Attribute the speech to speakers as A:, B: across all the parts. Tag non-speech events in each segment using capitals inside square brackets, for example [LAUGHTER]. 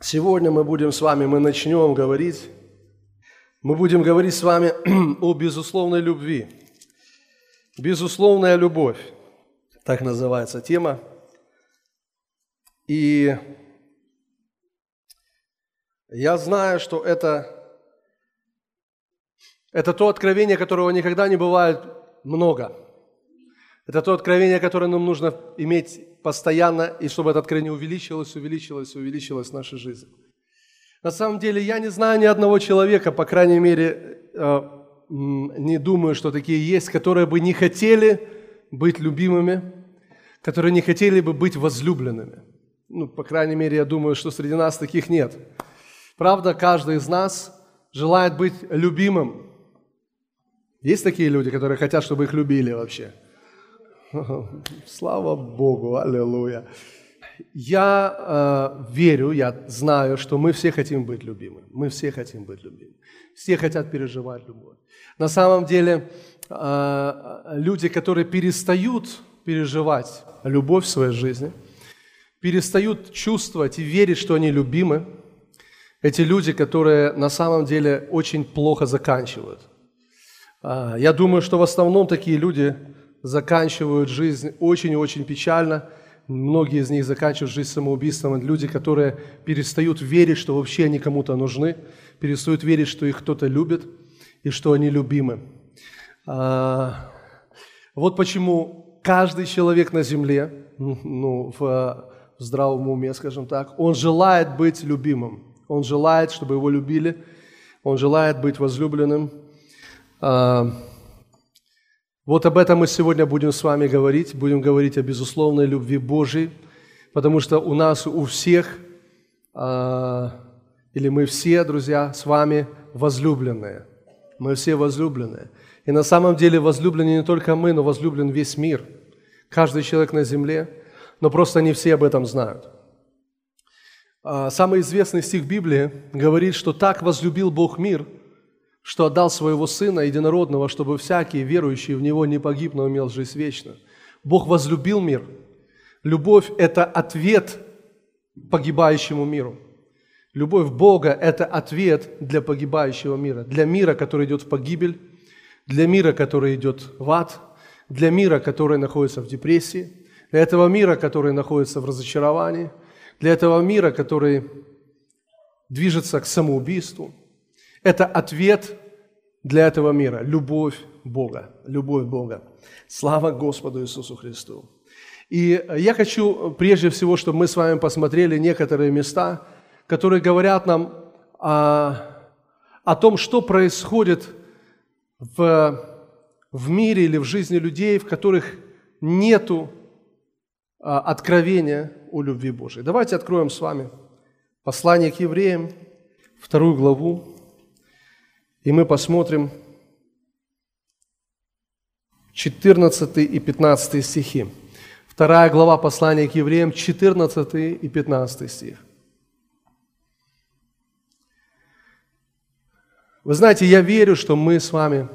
A: Сегодня мы будем с вами, мы начнем говорить, мы будем говорить с вами [CLEARS THROAT] о безусловной любви. Безусловная любовь, так называется тема. И я знаю, что это, это то откровение, которого никогда не бывает много. Это то откровение, которое нам нужно иметь постоянно, и чтобы это откровение увеличилось, увеличилось, увеличилось в нашей жизни. На самом деле я не знаю ни одного человека, по крайней мере, э, не думаю, что такие есть, которые бы не хотели быть любимыми, которые не хотели бы быть возлюбленными. Ну, по крайней мере, я думаю, что среди нас таких нет. Правда, каждый из нас желает быть любимым. Есть такие люди, которые хотят, чтобы их любили вообще – [LAUGHS] Слава Богу, аллилуйя. Я э, верю, я знаю, что мы все хотим быть любимы. Мы все хотим быть любимы. Все хотят переживать любовь. На самом деле, э, люди, которые перестают переживать любовь в своей жизни, перестают чувствовать и верить, что они любимы, эти люди, которые на самом деле очень плохо заканчивают. Э, я думаю, что в основном такие люди заканчивают жизнь очень и очень печально. Многие из них заканчивают жизнь самоубийством. Это люди, которые перестают верить, что вообще они кому-то нужны, перестают верить, что их кто-то любит и что они любимы. А, вот почему каждый человек на земле, ну, в, в здравом уме, скажем так, он желает быть любимым. Он желает, чтобы его любили. Он желает быть возлюбленным. А, вот об этом мы сегодня будем с вами говорить. Будем говорить о безусловной любви Божьей, потому что у нас, у всех, э, или мы все, друзья, с вами возлюбленные. Мы все возлюбленные. И на самом деле возлюблены не только мы, но возлюблен весь мир. Каждый человек на земле, но просто не все об этом знают. А, самый известный стих Библии говорит, что так возлюбил Бог мир – что отдал своего Сына Единородного, чтобы всякий верующий в Него не погиб, но имел жизнь вечную. Бог возлюбил мир. Любовь – это ответ погибающему миру. Любовь Бога – это ответ для погибающего мира, для мира, который идет в погибель, для мира, который идет в ад, для мира, который находится в депрессии, для этого мира, который находится в разочаровании, для этого мира, который движется к самоубийству – это ответ для этого мира – любовь Бога, любовь Бога. Слава Господу Иисусу Христу. И я хочу прежде всего, чтобы мы с вами посмотрели некоторые места, которые говорят нам о, о том, что происходит в, в мире или в жизни людей, в которых нету а, откровения о любви Божией. Давайте откроем с вами послание к евреям, вторую главу, и мы посмотрим 14 и 15 стихи. Вторая глава послания к евреям, 14 и 15 стих. Вы знаете, я верю, что мы с вами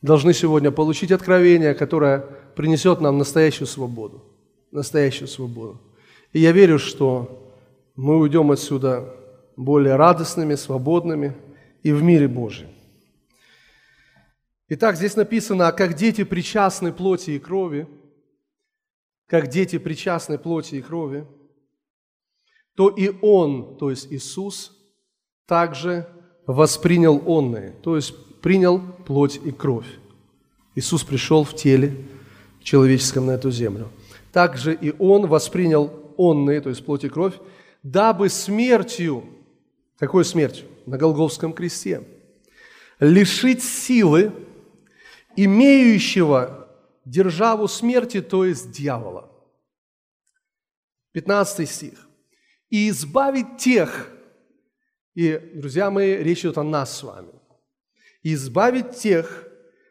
A: должны сегодня получить откровение, которое принесет нам настоящую свободу. Настоящую свободу. И я верю, что мы уйдем отсюда более радостными, свободными, и в мире Божьем. Итак, здесь написано, как дети причастны плоти и крови, как дети причастны плоти и крови, то и Он, то есть Иисус, также воспринял онные, то есть принял плоть и кровь. Иисус пришел в теле человеческом на эту землю. Также и Он воспринял онные, то есть плоть и кровь, дабы смертью, какой смертью? На Голговском кресте. Лишить силы имеющего державу смерти, то есть дьявола. 15 стих. «И избавить тех, и, друзья мои, речь идет о нас с вами, избавить тех,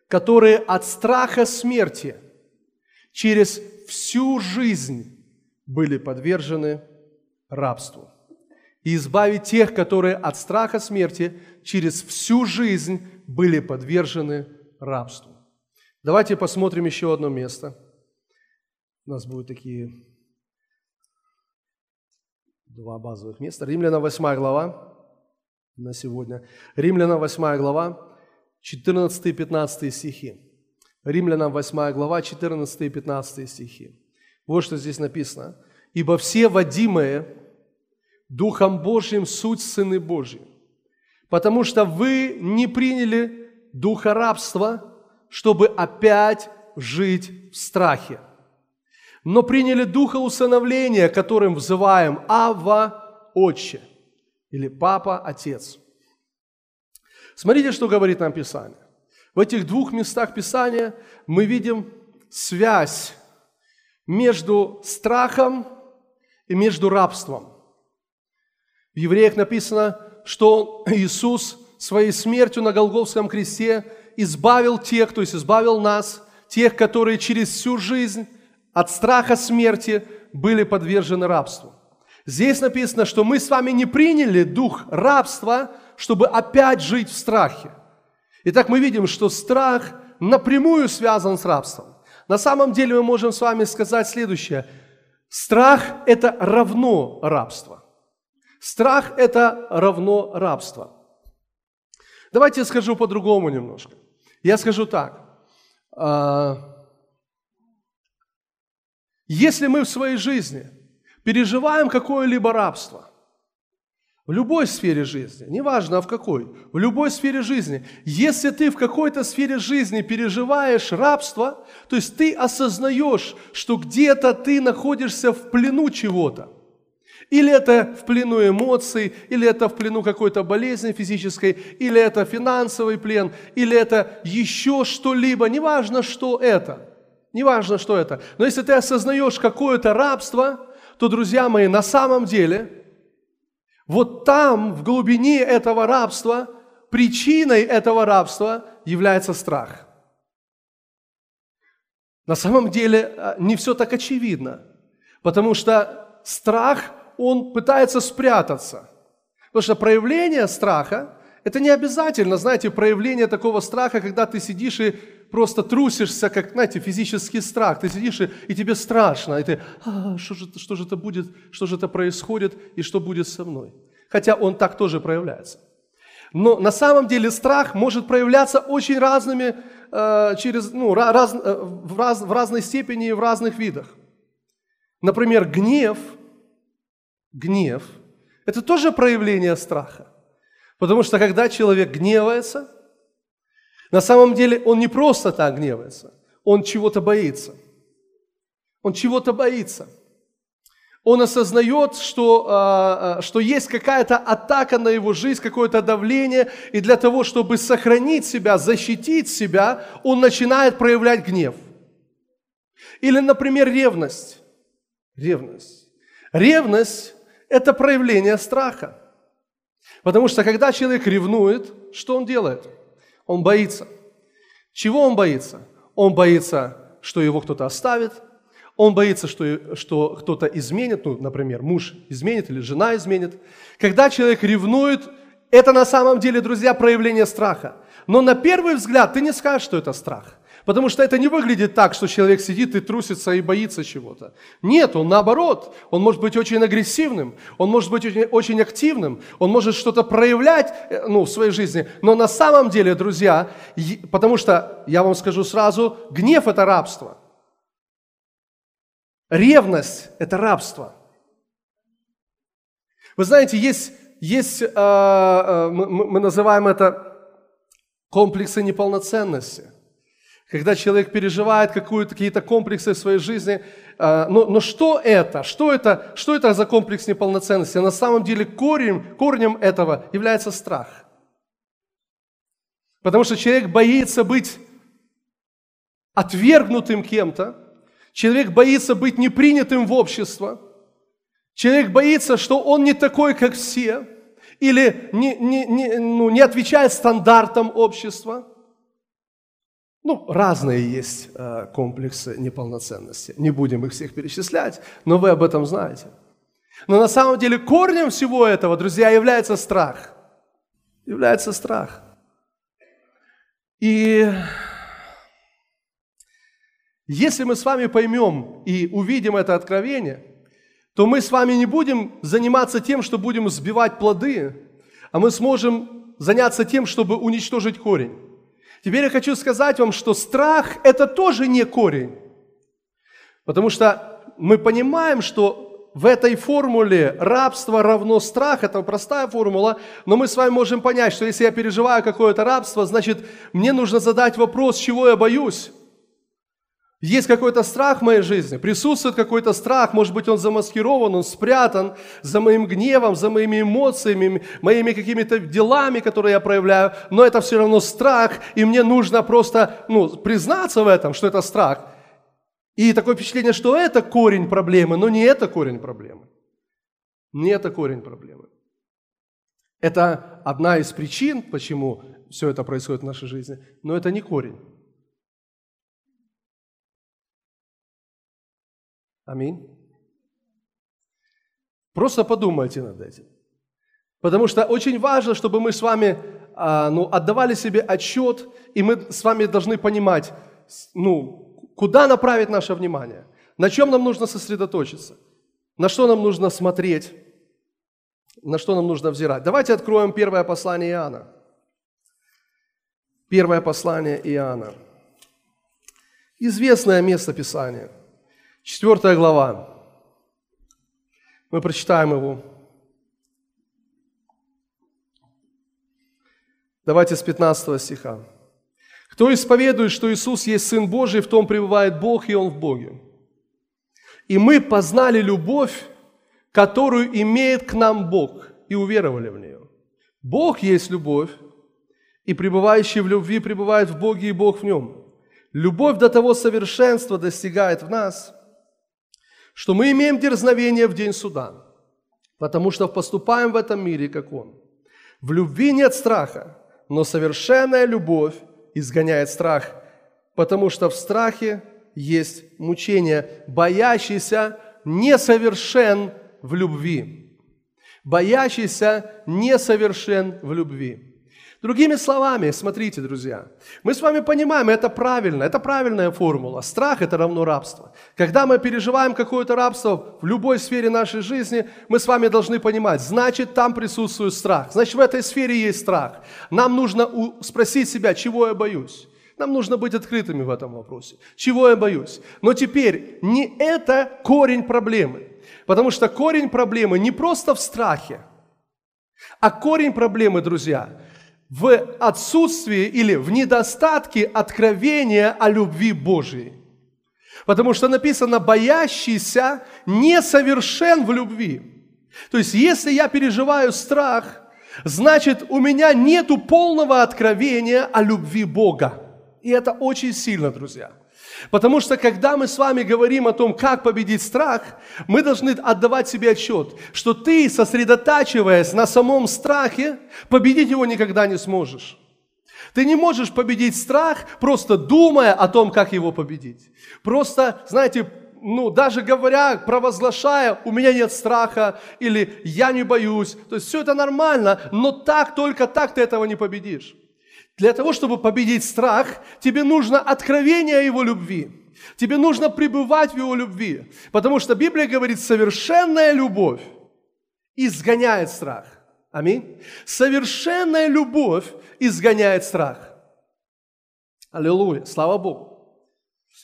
A: которые от страха смерти через всю жизнь были подвержены рабству и избавить тех, которые от страха смерти через всю жизнь были подвержены рабству. Давайте посмотрим еще одно место. У нас будут такие два базовых места. Римляна 8 глава на сегодня. Римляна 8 глава, 14 и 15 стихи. Римлянам 8 глава, 14 и 15 стихи. Вот что здесь написано. «Ибо все водимые Духом Божьим суть сыны Божьи, потому что вы не приняли духа рабства, чтобы опять жить в страхе, но приняли духа усыновления, которым взываем Ава Отче или Папа Отец. Смотрите, что говорит нам Писание. В этих двух местах Писания мы видим связь между страхом и между рабством. В Евреях написано, что Иисус своей смертью на Голговском кресте избавил тех, то есть избавил нас, тех, которые через всю жизнь от страха смерти были подвержены рабству. Здесь написано, что мы с вами не приняли дух рабства, чтобы опять жить в страхе. Итак, мы видим, что страх напрямую связан с рабством. На самом деле мы можем с вами сказать следующее. Страх – это равно рабство. Страх – это равно рабство. Давайте я скажу по-другому немножко. Я скажу так. А, если мы в своей жизни переживаем какое-либо рабство, в любой сфере жизни, неважно а в какой, в любой сфере жизни, если ты в какой-то сфере жизни переживаешь рабство, то есть ты осознаешь, что где-то ты находишься в плену чего-то, или это в плену эмоций, или это в плену какой-то болезни физической, или это финансовый плен, или это еще что-либо, неважно, что это, неважно, что это. Но если ты осознаешь какое-то рабство, то, друзья мои, на самом деле – вот там, в глубине этого рабства, причиной этого рабства является страх. На самом деле э, не все так очевидно, потому что страх, он пытается спрятаться. Потому что проявление страха – это не обязательно, знаете, проявление такого страха, когда ты сидишь и просто трусишься, как, знаете, физический страх. Ты сидишь, и, и тебе страшно, и ты, а, что, же, что же это будет, что же это происходит, и что будет со мной. Хотя он так тоже проявляется. Но на самом деле страх может проявляться очень разными, э, через, ну, раз, э, в, раз, в разной степени и в разных видах. Например, гнев, гнев – это тоже проявление страха. Потому что когда человек гневается, на самом деле он не просто так гневается, он чего-то боится. Он чего-то боится. Он осознает, что, а, а, что есть какая-то атака на его жизнь, какое-то давление, и для того, чтобы сохранить себя, защитить себя, он начинает проявлять гнев. Или, например, ревность. Ревность. Ревность – это проявление страха. Потому что когда человек ревнует, что он делает? Он боится. Чего он боится? Он боится, что его кто-то оставит, он боится, что, что кто-то изменит, ну, например, муж изменит или жена изменит. Когда человек ревнует, это на самом деле, друзья, проявление страха. Но на первый взгляд ты не скажешь, что это страх. Потому что это не выглядит так, что человек сидит и трусится и боится чего-то. Нет, он наоборот. Он может быть очень агрессивным, он может быть очень, очень активным, он может что-то проявлять э, ну, в своей жизни. Но на самом деле, друзья, потому что, я вам скажу сразу, гнев – это рабство. Ревность – это рабство. Вы знаете, есть, есть э, э, мы, называем это комплексы неполноценности – когда человек переживает какие-то комплексы в своей жизни. А, но, но что это? Что это? Что это за комплекс неполноценности? На самом деле корень, корнем этого является страх. Потому что человек боится быть отвергнутым кем-то, человек боится быть непринятым в общество, человек боится, что он не такой, как все, или не, не, не, ну, не отвечает стандартам общества – ну, разные есть э, комплексы неполноценности. Не будем их всех перечислять, но вы об этом знаете. Но на самом деле корнем всего этого, друзья, является страх. Является страх. И если мы с вами поймем и увидим это откровение, то мы с вами не будем заниматься тем, что будем сбивать плоды, а мы сможем заняться тем, чтобы уничтожить корень. Теперь я хочу сказать вам, что страх – это тоже не корень. Потому что мы понимаем, что в этой формуле рабство равно страх, это простая формула, но мы с вами можем понять, что если я переживаю какое-то рабство, значит, мне нужно задать вопрос, чего я боюсь. Есть какой-то страх в моей жизни, присутствует какой-то страх, может быть, он замаскирован, он спрятан за моим гневом, за моими эмоциями, моими какими-то делами, которые я проявляю, но это все равно страх, и мне нужно просто ну, признаться в этом, что это страх. И такое впечатление, что это корень проблемы, но не это корень проблемы. Не это корень проблемы. Это одна из причин, почему все это происходит в нашей жизни, но это не корень. Аминь. Просто подумайте над этим. Потому что очень важно, чтобы мы с вами а, ну, отдавали себе отчет, и мы с вами должны понимать, ну, куда направить наше внимание, на чем нам нужно сосредоточиться, на что нам нужно смотреть, на что нам нужно взирать. Давайте откроем первое послание Иоанна. Первое послание Иоанна. Известное место Писания – Четвертая глава. Мы прочитаем его. Давайте с 15 стиха. «Кто исповедует, что Иисус есть Сын Божий, в том пребывает Бог, и Он в Боге. И мы познали любовь, которую имеет к нам Бог, и уверовали в нее. Бог есть любовь, и пребывающий в любви пребывает в Боге, и Бог в нем. Любовь до того совершенства достигает в нас – что мы имеем дерзновение в день суда, потому что поступаем в этом мире, как Он. В любви нет страха, но совершенная любовь изгоняет страх, потому что в страхе есть мучение. Боящийся несовершен в любви. Боящийся несовершен в любви. Другими словами, смотрите, друзья, мы с вами понимаем, это правильно, это правильная формула. Страх – это равно рабство. Когда мы переживаем какое-то рабство в любой сфере нашей жизни, мы с вами должны понимать, значит, там присутствует страх. Значит, в этой сфере есть страх. Нам нужно спросить себя, чего я боюсь. Нам нужно быть открытыми в этом вопросе. Чего я боюсь? Но теперь не это корень проблемы. Потому что корень проблемы не просто в страхе, а корень проблемы, друзья, в отсутствии или в недостатке откровения о любви Божией. Потому что написано, боящийся несовершен в любви. То есть, если я переживаю страх, значит, у меня нету полного откровения о любви Бога. И это очень сильно, друзья. Потому что когда мы с вами говорим о том, как победить страх, мы должны отдавать себе отчет, что ты, сосредотачиваясь на самом страхе, победить его никогда не сможешь. Ты не можешь победить страх, просто думая о том, как его победить. Просто, знаете, ну, даже говоря, провозглашая, у меня нет страха, или я не боюсь. То есть все это нормально, но так, только так ты этого не победишь. Для того, чтобы победить страх, тебе нужно откровение Его любви. Тебе нужно пребывать в Его любви. Потому что Библия говорит, совершенная любовь изгоняет страх. Аминь. Совершенная любовь изгоняет страх. Аллилуйя. Слава Богу.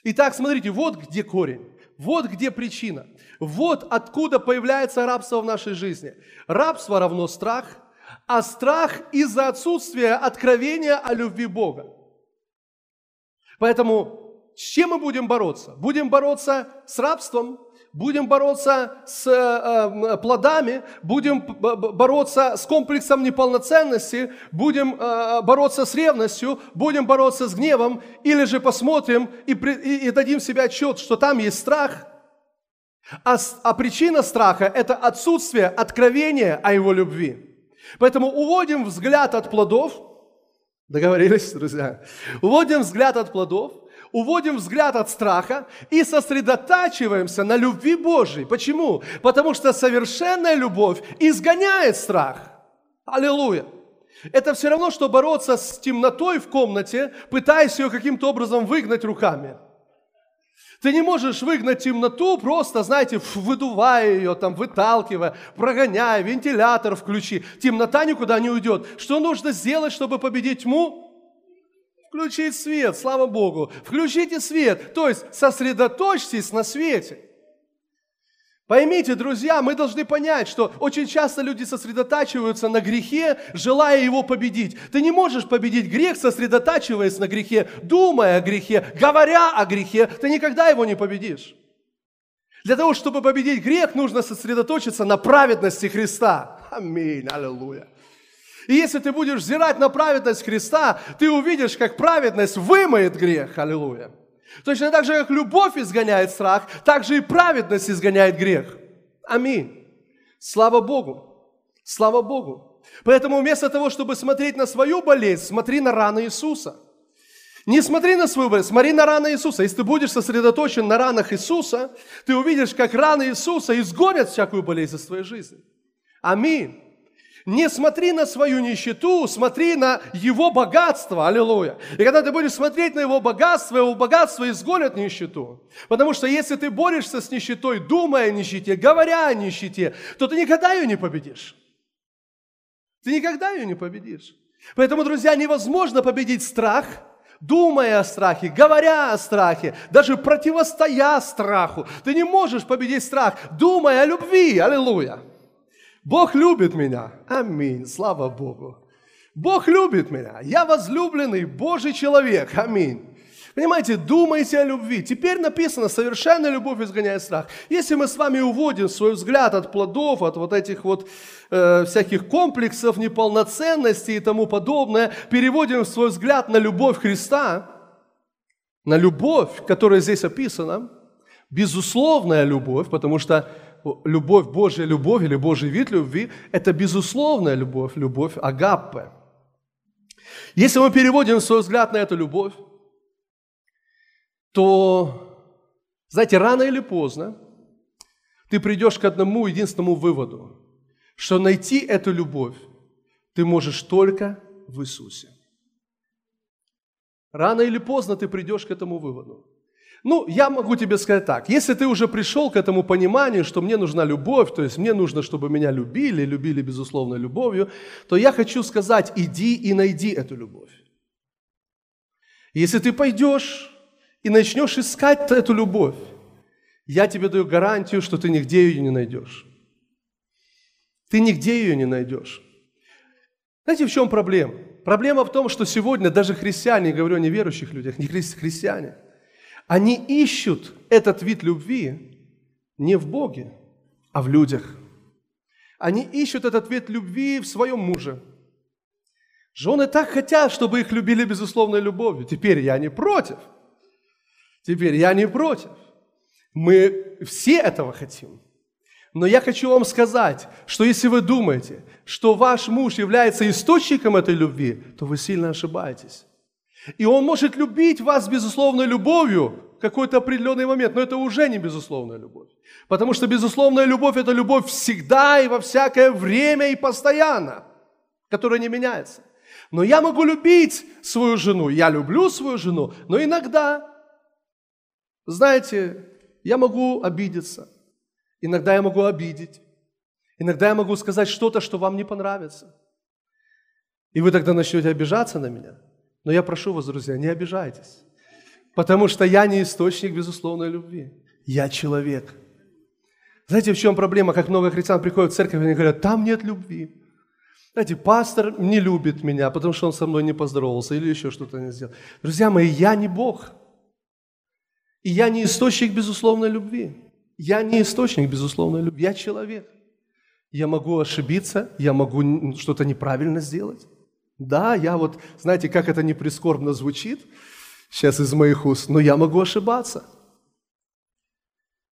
A: Итак, смотрите, вот где корень. Вот где причина. Вот откуда появляется рабство в нашей жизни. Рабство равно страх – а страх из-за отсутствия откровения о любви Бога. Поэтому с чем мы будем бороться? Будем бороться с рабством, будем бороться с э, э плодами, будем бороться с комплексом неполноценности, будем э, бороться с ревностью, будем бороться с гневом, или же посмотрим и, и, и дадим себе отчет, что там есть страх. А, а причина страха – это отсутствие откровения о его любви. Поэтому уводим взгляд от плодов. Договорились, друзья? Уводим взгляд от плодов, уводим взгляд от страха и сосредотачиваемся на любви Божьей. Почему? Потому что совершенная любовь изгоняет страх. Аллилуйя. Это все равно, что бороться с темнотой в комнате, пытаясь ее каким-то образом выгнать руками. Ты не можешь выгнать темноту, просто, знаете, выдувая ее, там, выталкивая, прогоняя, вентилятор включи. Темнота никуда не уйдет. Что нужно сделать, чтобы победить тьму? Включить свет, слава Богу. Включите свет, то есть сосредоточьтесь на свете. Поймите, друзья, мы должны понять, что очень часто люди сосредотачиваются на грехе, желая его победить. Ты не можешь победить грех, сосредотачиваясь на грехе, думая о грехе, говоря о грехе. Ты никогда его не победишь. Для того, чтобы победить грех, нужно сосредоточиться на праведности Христа. Аминь, аллилуйя. И если ты будешь взирать на праведность Христа, ты увидишь, как праведность вымоет грех. Аллилуйя. Точно так же, как любовь изгоняет страх, так же и праведность изгоняет грех. Аминь. Слава Богу. Слава Богу. Поэтому вместо того, чтобы смотреть на свою болезнь, смотри на раны Иисуса. Не смотри на свою болезнь, смотри на раны Иисуса. Если ты будешь сосредоточен на ранах Иисуса, ты увидишь, как раны Иисуса изгонят всякую болезнь из твоей жизни. Аминь. Не смотри на свою нищету, смотри на его богатство. Аллилуйя. И когда ты будешь смотреть на его богатство, его богатство изгонит нищету. Потому что если ты борешься с нищетой, думая о нищете, говоря о нищете, то ты никогда ее не победишь. Ты никогда ее не победишь. Поэтому, друзья, невозможно победить страх, думая о страхе, говоря о страхе, даже противостоя страху. Ты не можешь победить страх, думая о любви. Аллилуйя. Бог любит меня. Аминь. Слава Богу. Бог любит меня. Я возлюбленный Божий человек. Аминь. Понимаете, думайте о любви. Теперь написано, совершенная любовь изгоняет страх. Если мы с вами уводим свой взгляд от плодов, от вот этих вот э, всяких комплексов, неполноценности и тому подобное, переводим свой взгляд на любовь Христа, на любовь, которая здесь описана, безусловная любовь, потому что любовь, Божья любовь или Божий вид любви – это безусловная любовь, любовь агаппе. Если мы переводим свой взгляд на эту любовь, то, знаете, рано или поздно ты придешь к одному единственному выводу, что найти эту любовь ты можешь только в Иисусе. Рано или поздно ты придешь к этому выводу. Ну, я могу тебе сказать так, если ты уже пришел к этому пониманию, что мне нужна любовь, то есть мне нужно, чтобы меня любили, любили безусловно любовью, то я хочу сказать, иди и найди эту любовь. Если ты пойдешь и начнешь искать эту любовь, я тебе даю гарантию, что ты нигде ее не найдешь. Ты нигде ее не найдешь. Знаете, в чем проблема? Проблема в том, что сегодня даже христиане, говорю о неверующих людях, не христиане – они ищут этот вид любви не в Боге, а в людях. Они ищут этот вид любви в своем муже. Жены так хотят, чтобы их любили безусловной любовью. Теперь я не против. Теперь я не против. Мы все этого хотим. Но я хочу вам сказать, что если вы думаете, что ваш муж является источником этой любви, то вы сильно ошибаетесь. И он может любить вас безусловной любовью в какой-то определенный момент, но это уже не безусловная любовь. Потому что безусловная любовь – это любовь всегда и во всякое время и постоянно, которая не меняется. Но я могу любить свою жену, я люблю свою жену, но иногда, знаете, я могу обидеться, иногда я могу обидеть, иногда я могу сказать что-то, что вам не понравится. И вы тогда начнете обижаться на меня – но я прошу вас, друзья, не обижайтесь. Потому что я не источник безусловной любви. Я человек. Знаете, в чем проблема? Как много христиан приходят в церковь и они говорят, там нет любви. Знаете, пастор не любит меня, потому что он со мной не поздоровался или еще что-то не сделал. Друзья мои, я не Бог. И я не источник безусловной любви. Я не источник безусловной любви. Я человек. Я могу ошибиться, я могу что-то неправильно сделать. Да, я вот, знаете, как это не прискорбно звучит сейчас из моих уст, но я могу ошибаться.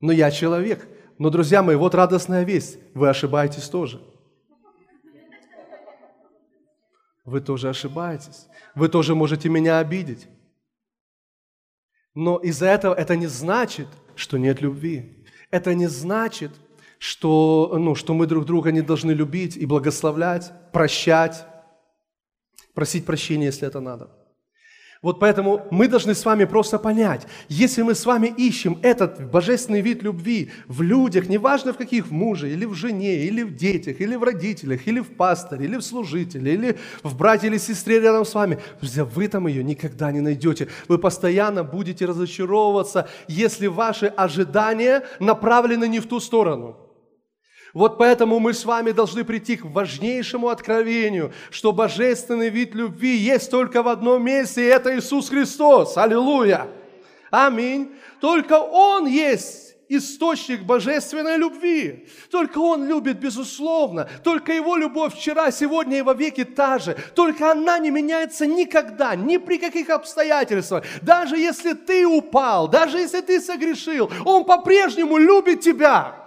A: Но я человек. Но, друзья мои, вот радостная весть. Вы ошибаетесь тоже. Вы тоже ошибаетесь. Вы тоже можете меня обидеть. Но из-за этого это не значит, что нет любви. Это не значит, что, ну, что мы друг друга не должны любить и благословлять, прощать, просить прощения, если это надо. Вот поэтому мы должны с вами просто понять, если мы с вами ищем этот божественный вид любви в людях, неважно в каких, в муже, или в жене, или в детях, или в родителях, или в пасторе, или в служителе, или в брате или сестре рядом с вами, друзья, вы там ее никогда не найдете. Вы постоянно будете разочаровываться, если ваши ожидания направлены не в ту сторону – вот поэтому мы с вами должны прийти к важнейшему откровению, что божественный вид любви есть только в одном месте, и это Иисус Христос. Аллилуйя! Аминь. Только Он есть источник божественной любви. Только Он любит, безусловно. Только Его любовь вчера, сегодня и во веки та же. Только она не меняется никогда, ни при каких обстоятельствах. Даже если ты упал, даже если ты согрешил, Он по-прежнему любит тебя.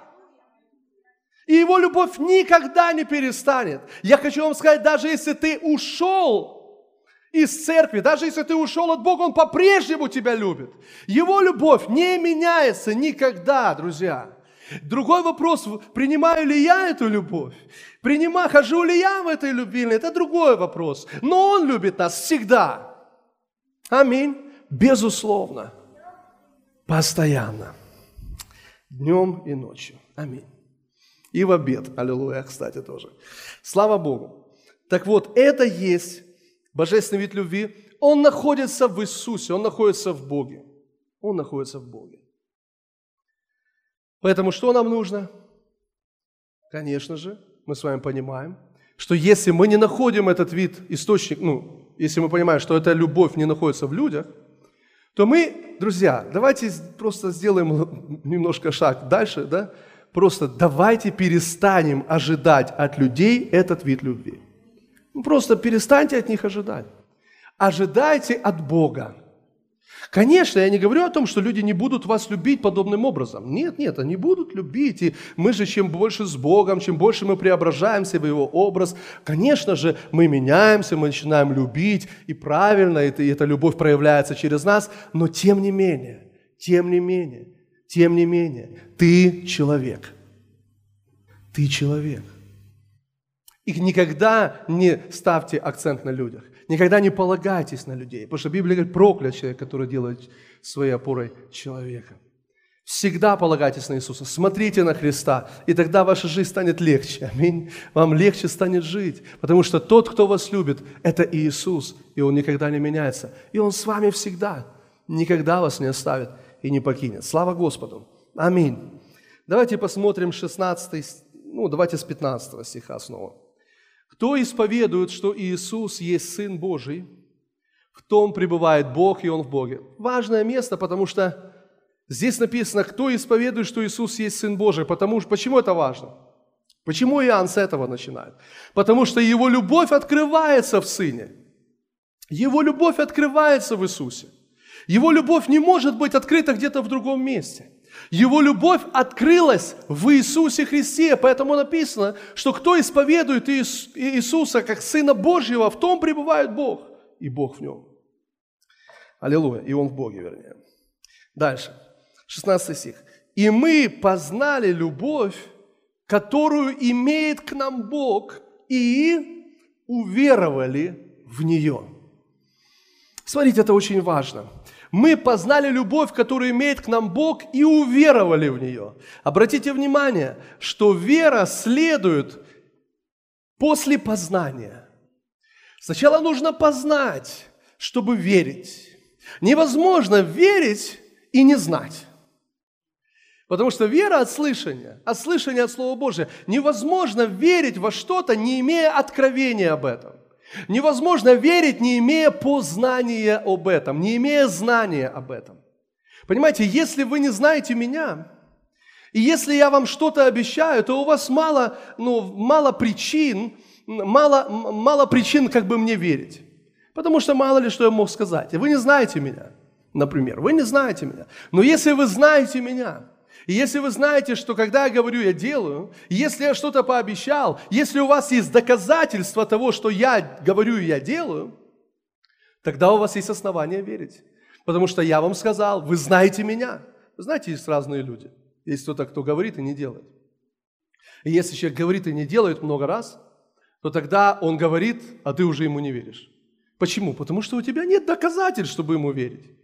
A: И его любовь никогда не перестанет. Я хочу вам сказать, даже если ты ушел из церкви, даже если ты ушел от Бога, Он по-прежнему тебя любит. Его любовь не меняется никогда, друзья. Другой вопрос, принимаю ли я эту любовь? Принимаю, хожу ли я в этой любви? Это другой вопрос. Но Он любит нас всегда. Аминь. Безусловно. Постоянно. Днем и ночью. Аминь. И в обед. Аллилуйя, кстати, тоже. Слава Богу. Так вот, это есть божественный вид любви. Он находится в Иисусе, он находится в Боге. Он находится в Боге. Поэтому что нам нужно? Конечно же, мы с вами понимаем, что если мы не находим этот вид, источник, ну, если мы понимаем, что эта любовь не находится в людях, то мы, друзья, давайте просто сделаем [LAUGHS] немножко шаг дальше, да, Просто давайте перестанем ожидать от людей этот вид любви. Ну, просто перестаньте от них ожидать. Ожидайте от Бога. Конечно, я не говорю о том, что люди не будут вас любить подобным образом. Нет, нет, они будут любить. И мы же, чем больше с Богом, чем больше мы преображаемся в Его образ, конечно же, мы меняемся, мы начинаем любить, и правильно, и эта любовь проявляется через нас, но тем не менее, тем не менее, тем не менее, ты человек. Ты человек. И никогда не ставьте акцент на людях. Никогда не полагайтесь на людей. Потому что Библия говорит, проклят человек, который делает своей опорой человека. Всегда полагайтесь на Иисуса. Смотрите на Христа, и тогда ваша жизнь станет легче. Аминь. Вам легче станет жить, потому что тот, кто вас любит, это Иисус, и Он никогда не меняется. И Он с вами всегда, никогда вас не оставит и не покинет. Слава Господу. Аминь. Давайте посмотрим 16, ну давайте с 15 стиха снова. «Кто исповедует, что Иисус есть Сын Божий, в том пребывает Бог, и Он в Боге». Важное место, потому что здесь написано, кто исповедует, что Иисус есть Сын Божий. Потому, почему это важно? Почему Иоанн с этого начинает? Потому что его любовь открывается в Сыне. Его любовь открывается в Иисусе. Его любовь не может быть открыта где-то в другом месте. Его любовь открылась в Иисусе Христе, поэтому написано, что кто исповедует Иисуса как Сына Божьего, в том пребывает Бог, и Бог в нем. Аллилуйя, и Он в Боге, вернее. Дальше, 16 стих. «И мы познали любовь, которую имеет к нам Бог, и уверовали в нее». Смотрите, это очень важно – мы познали любовь, которую имеет к нам Бог, и уверовали в нее. Обратите внимание, что вера следует после познания. Сначала нужно познать, чтобы верить. Невозможно верить и не знать. Потому что вера от слышания, от слышания от Слова Божия. Невозможно верить во что-то, не имея откровения об этом. Невозможно верить, не имея познания об этом, не имея знания об этом. Понимаете, если вы не знаете меня, и если я вам что-то обещаю, то у вас мало, ну, мало причин, мало, мало причин как бы мне верить. Потому что мало ли что я мог сказать. Вы не знаете меня, например. Вы не знаете меня. Но если вы знаете меня, и если вы знаете, что когда я говорю, я делаю, если я что-то пообещал, если у вас есть доказательства того, что я говорю и я делаю, тогда у вас есть основания верить. Потому что я вам сказал, вы знаете меня. Вы знаете, есть разные люди. Есть кто-то, кто говорит и не делает. И если человек говорит и не делает много раз, то тогда он говорит, а ты уже ему не веришь. Почему? Потому что у тебя нет доказательств, чтобы ему верить.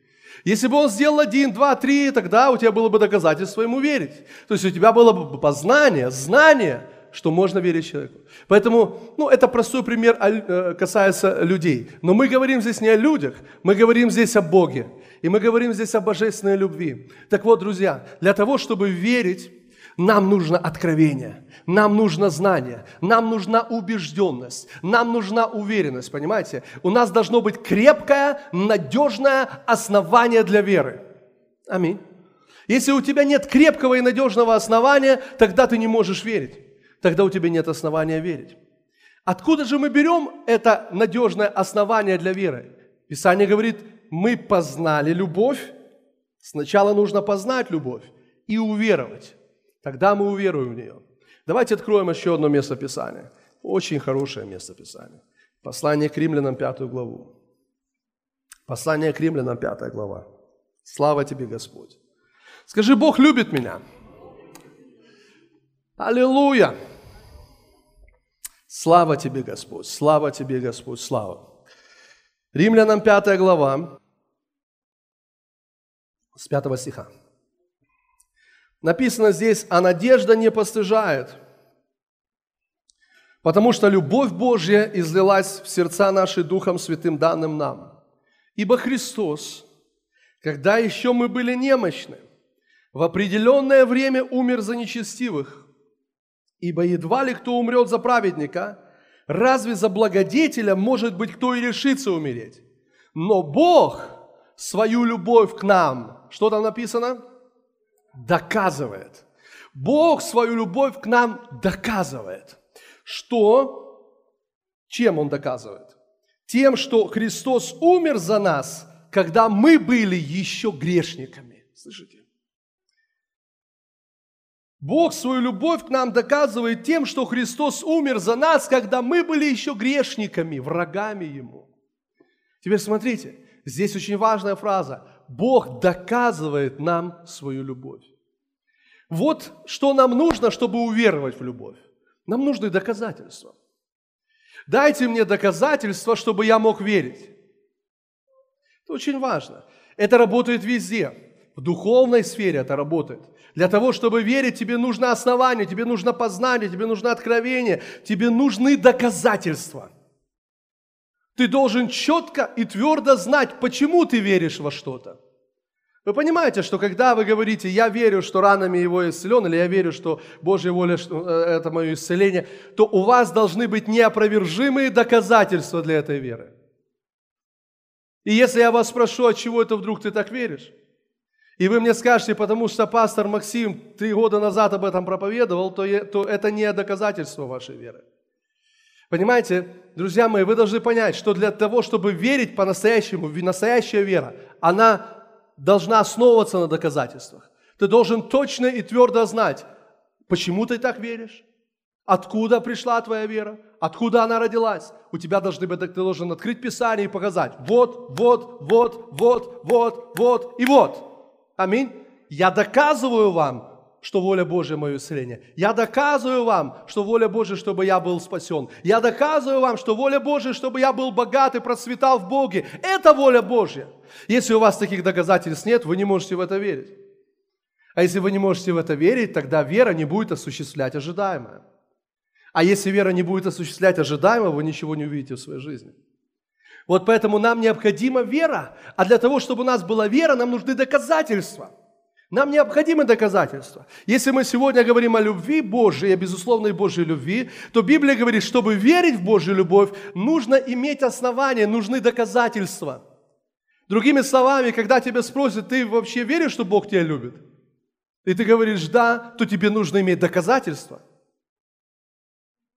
A: Если бы он сделал один, два, три, тогда у тебя было бы доказательство ему верить. То есть у тебя было бы познание, знание, что можно верить человеку. Поэтому, ну, это простой пример э, касается людей. Но мы говорим здесь не о людях, мы говорим здесь о Боге. И мы говорим здесь о божественной любви. Так вот, друзья, для того, чтобы верить, нам нужно откровение, нам нужно знание, нам нужна убежденность, нам нужна уверенность, понимаете? У нас должно быть крепкое, надежное основание для веры. Аминь. Если у тебя нет крепкого и надежного основания, тогда ты не можешь верить тогда у тебя нет основания верить. Откуда же мы берем это надежное основание для веры? Писание говорит, мы познали любовь. Сначала нужно познать любовь и уверовать. Тогда мы уверуем в нее. Давайте откроем еще одно место Писания. Очень хорошее место Писания. Послание к римлянам, пятую главу. Послание к римлянам, пятая глава. Слава тебе, Господь. Скажи, Бог любит меня. Аллилуйя. Слава тебе, Господь, слава тебе, Господь, слава. Римлянам 5 глава, с 5 стиха. Написано здесь, а надежда не постыжает, потому что любовь Божья излилась в сердца наши Духом Святым, данным нам. Ибо Христос, когда еще мы были немощны, в определенное время умер за нечестивых, Ибо едва ли кто умрет за праведника, разве за благодетеля может быть кто и решится умереть? Но Бог свою любовь к нам, что там написано? Доказывает. Бог свою любовь к нам доказывает. Что? Чем Он доказывает? Тем, что Христос умер за нас, когда мы были еще грешниками. Слышите? Бог свою любовь к нам доказывает тем, что Христос умер за нас, когда мы были еще грешниками, врагами Ему. Теперь смотрите, здесь очень важная фраза. Бог доказывает нам свою любовь. Вот что нам нужно, чтобы уверовать в любовь. Нам нужны доказательства. Дайте мне доказательства, чтобы я мог верить. Это очень важно. Это работает везде. В духовной сфере это работает. Для того, чтобы верить, тебе нужно основание, тебе нужно познание, тебе нужно откровение, тебе нужны доказательства. Ты должен четко и твердо знать, почему ты веришь во что-то. Вы понимаете, что когда вы говорите, я верю, что ранами его исцелен, или я верю, что Божья воля э, – это мое исцеление, то у вас должны быть неопровержимые доказательства для этой веры. И если я вас спрошу, от чего это вдруг ты так веришь, и вы мне скажете, потому что пастор Максим три года назад об этом проповедовал, то, то это не доказательство вашей веры. Понимаете, друзья мои, вы должны понять, что для того, чтобы верить по-настоящему, настоящая вера, она должна основываться на доказательствах. Ты должен точно и твердо знать, почему ты так веришь, откуда пришла твоя вера, откуда она родилась. У тебя должны быть, ты должен открыть Писание и показать, вот, вот, вот, вот, вот, вот и вот. Аминь. Я доказываю вам, что воля Божья мое исцеление. Я доказываю вам, что воля Божья, чтобы я был спасен. Я доказываю вам, что воля Божья, чтобы я был богат и процветал в Боге. Это воля Божья. Если у вас таких доказательств нет, вы не можете в это верить. А если вы не можете в это верить, тогда вера не будет осуществлять ожидаемое. А если вера не будет осуществлять ожидаемое, вы ничего не увидите в своей жизни. Вот поэтому нам необходима вера. А для того, чтобы у нас была вера, нам нужны доказательства. Нам необходимы доказательства. Если мы сегодня говорим о любви Божией, о безусловной Божьей любви, то Библия говорит, чтобы верить в Божью любовь, нужно иметь основания, нужны доказательства. Другими словами, когда тебя спросят, ты вообще веришь, что Бог тебя любит? И ты говоришь «да», то тебе нужно иметь доказательства –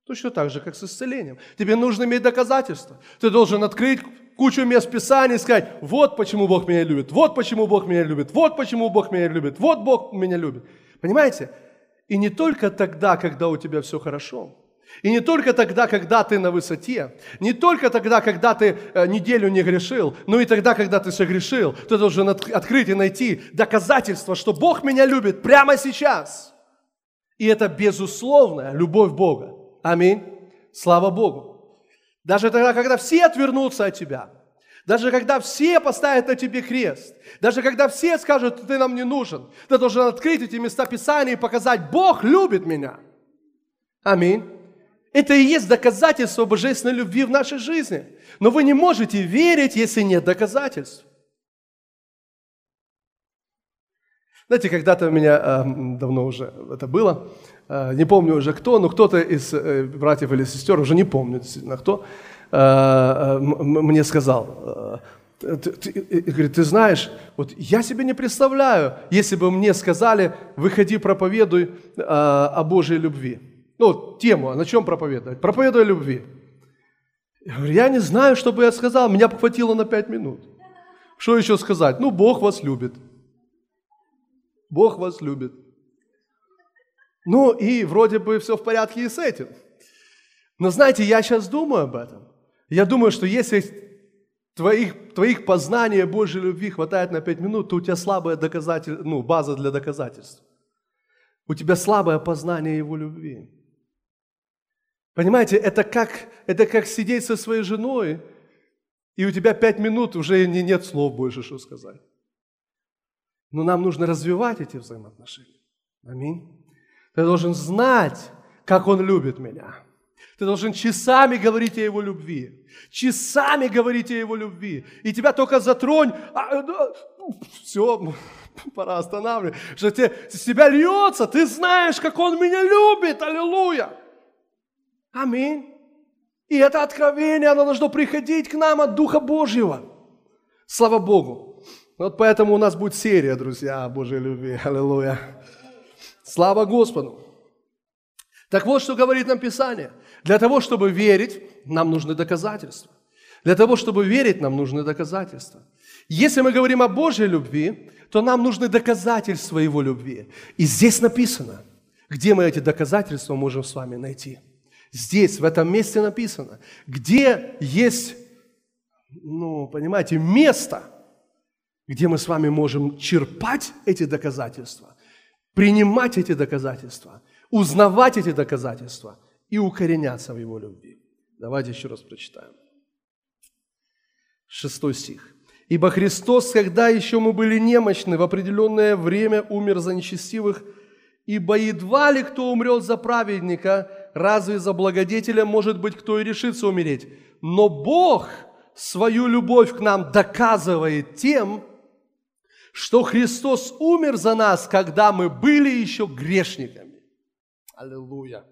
A: Точно так же, как с исцелением. Тебе нужно иметь доказательства. Ты должен открыть кучу мест Писания и сказать, вот почему Бог меня любит, вот почему Бог меня любит, вот почему Бог меня любит, вот Бог меня любит. Понимаете? И не только тогда, когда у тебя все хорошо, и не только тогда, когда ты на высоте, не только тогда, когда ты э, неделю не грешил, но и тогда, когда ты согрешил, ты должен от, открыть и найти доказательства, что Бог меня любит прямо сейчас. И это безусловная любовь Бога. Аминь. Слава Богу. Даже тогда, когда все отвернутся от тебя, даже когда все поставят на тебе крест, даже когда все скажут, ты нам не нужен, ты должен открыть эти места Писания и показать, Бог любит меня. Аминь. Это и есть доказательство божественной любви в нашей жизни. Но вы не можете верить, если нет доказательств. Знаете, когда-то у меня, э, давно уже это было, не помню уже кто, но кто-то из э, братьев или сестер, уже не помню действительно кто, мне сказал, ты, ты, говорит, ты знаешь, вот я себе не представляю, если бы мне сказали, выходи, проповедуй о Божьей любви. Ну, тему, а на чем проповедовать? Проповедуй о любви. Я говорю, я не знаю, что бы я сказал, меня похватило на пять минут. Что еще сказать? Ну, Бог вас любит. Бог вас любит. Ну и вроде бы все в порядке и с этим. Но знаете, я сейчас думаю об этом. Я думаю, что если твоих, твоих познаний Божьей любви хватает на пять минут, то у тебя слабая доказатель, ну, база для доказательств. У тебя слабое познание Его любви. Понимаете, это как, это как сидеть со своей женой, и у тебя пять минут уже не, нет слов больше, что сказать. Но нам нужно развивать эти взаимоотношения. Аминь. Ты должен знать, как Он любит меня. Ты должен часами говорить о Его любви. Часами говорить о Его любви. И тебя только затронь, а, все, [LAUGHS] пора останавливать. Что тебе, с тебя льется, ты знаешь, как Он меня любит. Аллилуйя. Аминь. И это откровение, оно должно приходить к нам от Духа Божьего. Слава Богу. Вот поэтому у нас будет серия, друзья, о Божьей любви. Аллилуйя. Слава Господу. Так вот, что говорит нам Писание. Для того, чтобы верить, нам нужны доказательства. Для того, чтобы верить, нам нужны доказательства. Если мы говорим о Божьей любви, то нам нужны доказательства Его любви. И здесь написано, где мы эти доказательства можем с вами найти. Здесь, в этом месте написано, где есть, ну, понимаете, место – где мы с вами можем черпать эти доказательства, принимать эти доказательства, узнавать эти доказательства и укореняться в Его любви. Давайте еще раз прочитаем. Шестой стих. «Ибо Христос, когда еще мы были немощны, в определенное время умер за нечестивых, ибо едва ли кто умрет за праведника, разве за благодетеля может быть кто и решится умереть? Но Бог свою любовь к нам доказывает тем, что Христос умер за нас, когда мы были еще грешниками. Аллилуйя.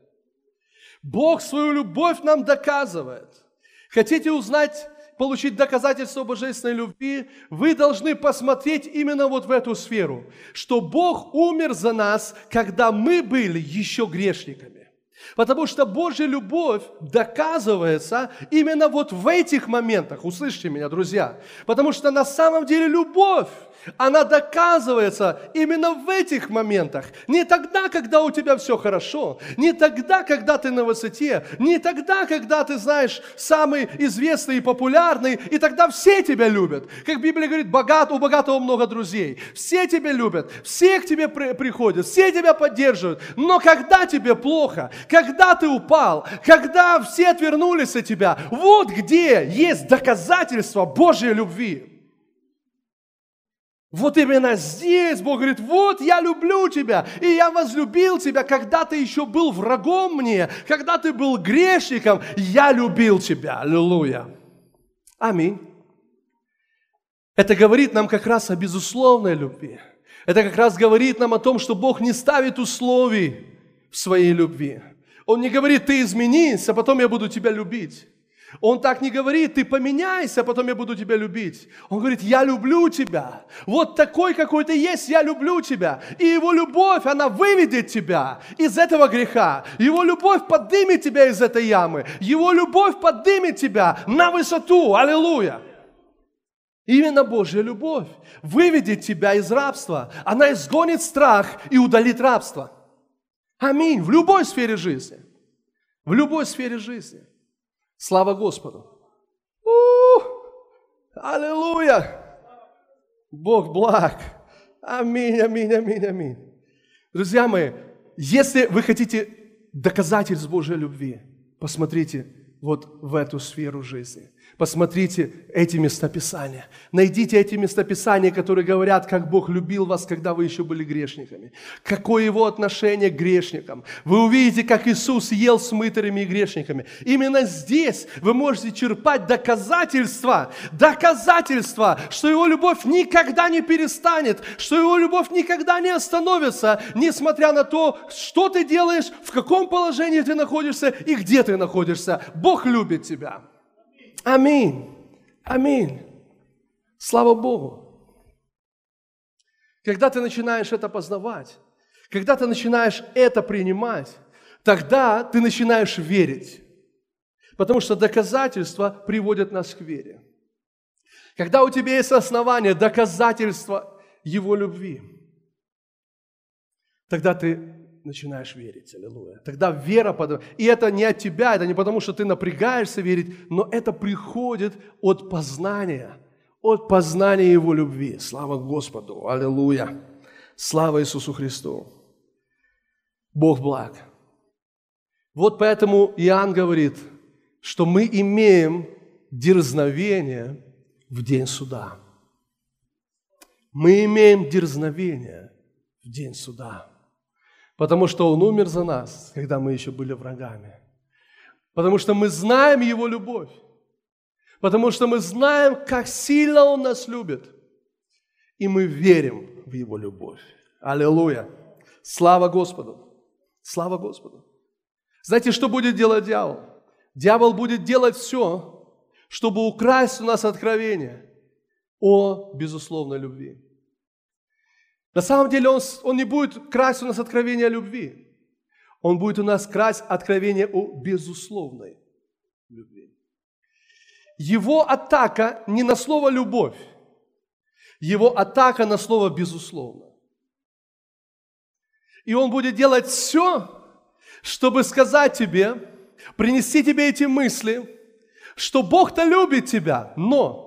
A: Бог свою любовь нам доказывает. Хотите узнать, получить доказательство божественной любви, вы должны посмотреть именно вот в эту сферу, что Бог умер за нас, когда мы были еще грешниками. Потому что Божья любовь доказывается именно вот в этих моментах. Услышьте меня, друзья. Потому что на самом деле любовь она доказывается именно в этих моментах. Не тогда, когда у тебя все хорошо, не тогда, когда ты на высоте, не тогда, когда ты знаешь самый известный и популярный, и тогда все тебя любят. Как Библия говорит, богат, у богатого много друзей. Все тебя любят, все к тебе при, приходят, все тебя поддерживают. Но когда тебе плохо, когда ты упал, когда все отвернулись от тебя, вот где есть доказательство Божьей любви. Вот именно здесь Бог говорит, вот я люблю тебя, и я возлюбил тебя, когда ты еще был врагом мне, когда ты был грешником, я любил тебя. Аллилуйя. Аминь. Это говорит нам как раз о безусловной любви. Это как раз говорит нам о том, что Бог не ставит условий в своей любви. Он не говорит, ты изменись, а потом я буду тебя любить. Он так не говорит, ты поменяйся, а потом я буду тебя любить. Он говорит, я люблю тебя. Вот такой, какой ты есть, я люблю тебя. И его любовь, она выведет тебя из этого греха. Его любовь поднимет тебя из этой ямы. Его любовь поднимет тебя на высоту. Аллилуйя. Именно Божья любовь выведет тебя из рабства. Она изгонит страх и удалит рабство. Аминь. В любой сфере жизни. В любой сфере жизни. Слава Господу! У-у-у! Аллилуйя! Бог благ! Аминь, аминь, аминь, аминь. Друзья мои, если вы хотите доказательств Божьей любви, посмотрите вот в эту сферу жизни. Посмотрите эти местописания. Найдите эти местописания, которые говорят, как Бог любил вас, когда вы еще были грешниками. Какое Его отношение к грешникам. Вы увидите, как Иисус ел с мытарями и грешниками. Именно здесь вы можете черпать доказательства, доказательства, что Его любовь никогда не перестанет, что Его любовь никогда не остановится, несмотря на то, что ты делаешь, в каком положении ты находишься и где ты находишься. Бог любит тебя. Аминь. Аминь. Слава Богу. Когда ты начинаешь это познавать, когда ты начинаешь это принимать, тогда ты начинаешь верить. Потому что доказательства приводят нас к вере. Когда у тебя есть основания, доказательства Его любви, тогда ты начинаешь верить. Аллилуйя. Тогда вера, под... и это не от тебя, это не потому, что ты напрягаешься верить, но это приходит от познания, от познания Его любви. Слава Господу. Аллилуйя. Слава Иисусу Христу. Бог благ. Вот поэтому Иоанн говорит, что мы имеем дерзновение в день суда. Мы имеем дерзновение в день суда. Потому что Он умер за нас, когда мы еще были врагами. Потому что мы знаем Его любовь. Потому что мы знаем, как сильно Он нас любит. И мы верим в Его любовь. Аллилуйя. Слава Господу. Слава Господу. Знаете, что будет делать дьявол? Дьявол будет делать все, чтобы украсть у нас откровение о безусловной любви. На самом деле он, он не будет красть у нас откровение любви. Он будет у нас красть откровение о безусловной любви. Его атака не на слово «любовь», его атака на слово «безусловно». И он будет делать все, чтобы сказать тебе, принести тебе эти мысли, что Бог-то любит тебя, но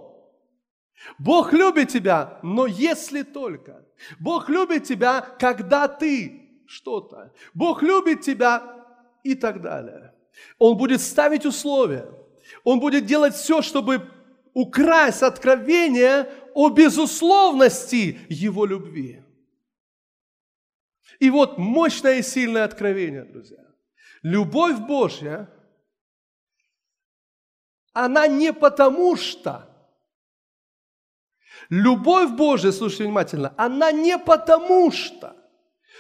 A: Бог любит тебя, но если только – Бог любит тебя, когда ты что-то. Бог любит тебя и так далее. Он будет ставить условия. Он будет делать все, чтобы украсть откровение о безусловности Его любви. И вот мощное и сильное откровение, друзья. Любовь Божья, она не потому что Любовь Божия, слушайте внимательно, она не потому что.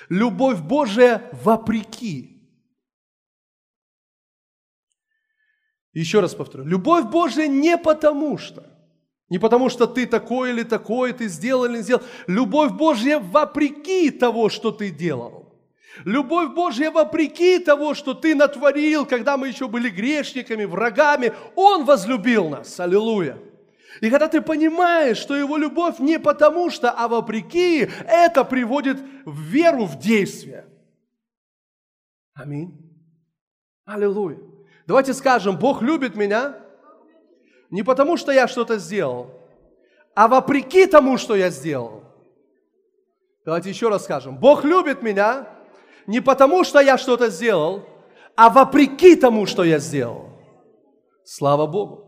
A: Любовь Божия вопреки. Еще раз повторю. Любовь Божия не потому что. Не потому что ты такой или такой, ты сделал или не сделал. Любовь Божья вопреки того, что ты делал. Любовь Божья вопреки того, что ты натворил, когда мы еще были грешниками, врагами. Он возлюбил нас. Аллилуйя. И когда ты понимаешь, что его любовь не потому что, а вопреки, это приводит в веру в действие. Аминь. Аллилуйя. Давайте скажем, Бог любит меня не потому, что я что-то сделал, а вопреки тому, что я сделал. Давайте еще раз скажем, Бог любит меня не потому, что я что-то сделал, а вопреки тому, что я сделал. Слава Богу.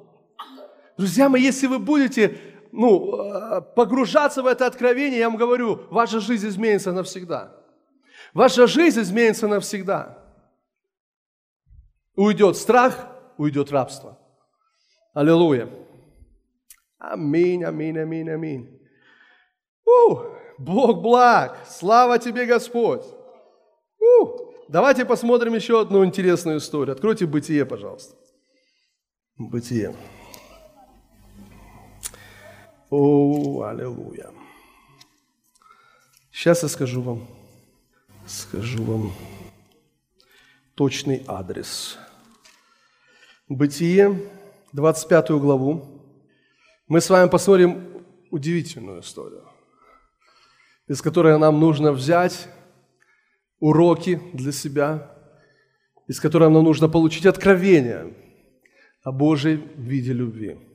A: Друзья мои, если вы будете ну, э, погружаться в это откровение, я вам говорю, ваша жизнь изменится навсегда. Ваша жизнь изменится навсегда. Уйдет страх, уйдет рабство. Аллилуйя. Аминь, аминь, аминь, аминь. У, Бог благ. Слава тебе, Господь. У, давайте посмотрим еще одну интересную историю. Откройте Бытие, пожалуйста. Бытие. О, аллилуйя. Сейчас я скажу вам, скажу вам точный адрес. Бытие, 25 главу. Мы с вами посмотрим удивительную историю, из которой нам нужно взять уроки для себя, из которой нам нужно получить откровение о Божьей виде любви.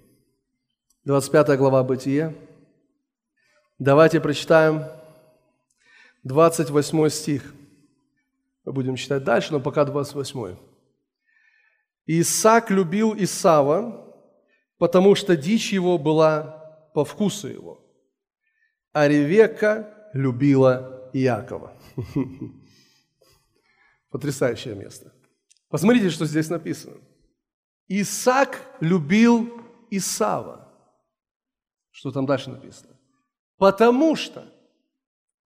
A: 25 глава Бытия. Давайте прочитаем 28 стих. Мы будем читать дальше, но пока 28. Исаак любил Исава, потому что дичь его была по вкусу его, а Ревека любила Иакова. [LAUGHS] Потрясающее место. Посмотрите, что здесь написано. Исаак любил Исава. Что там дальше написано? Потому что,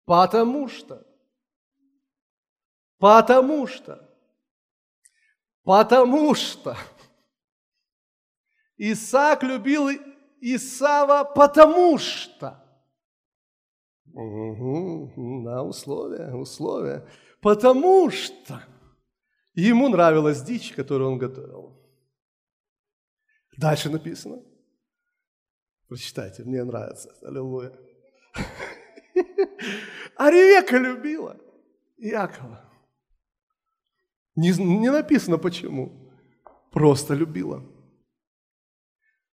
A: потому что, потому что, потому что Исаак любил Исава, потому что. Угу, да, условия, условия. Потому что ему нравилась дичь, которую он готовил. Дальше написано. Прочитайте, мне нравится. Аллилуйя. [LAUGHS] А Ревека любила Иакова. Не, не написано почему. Просто любила.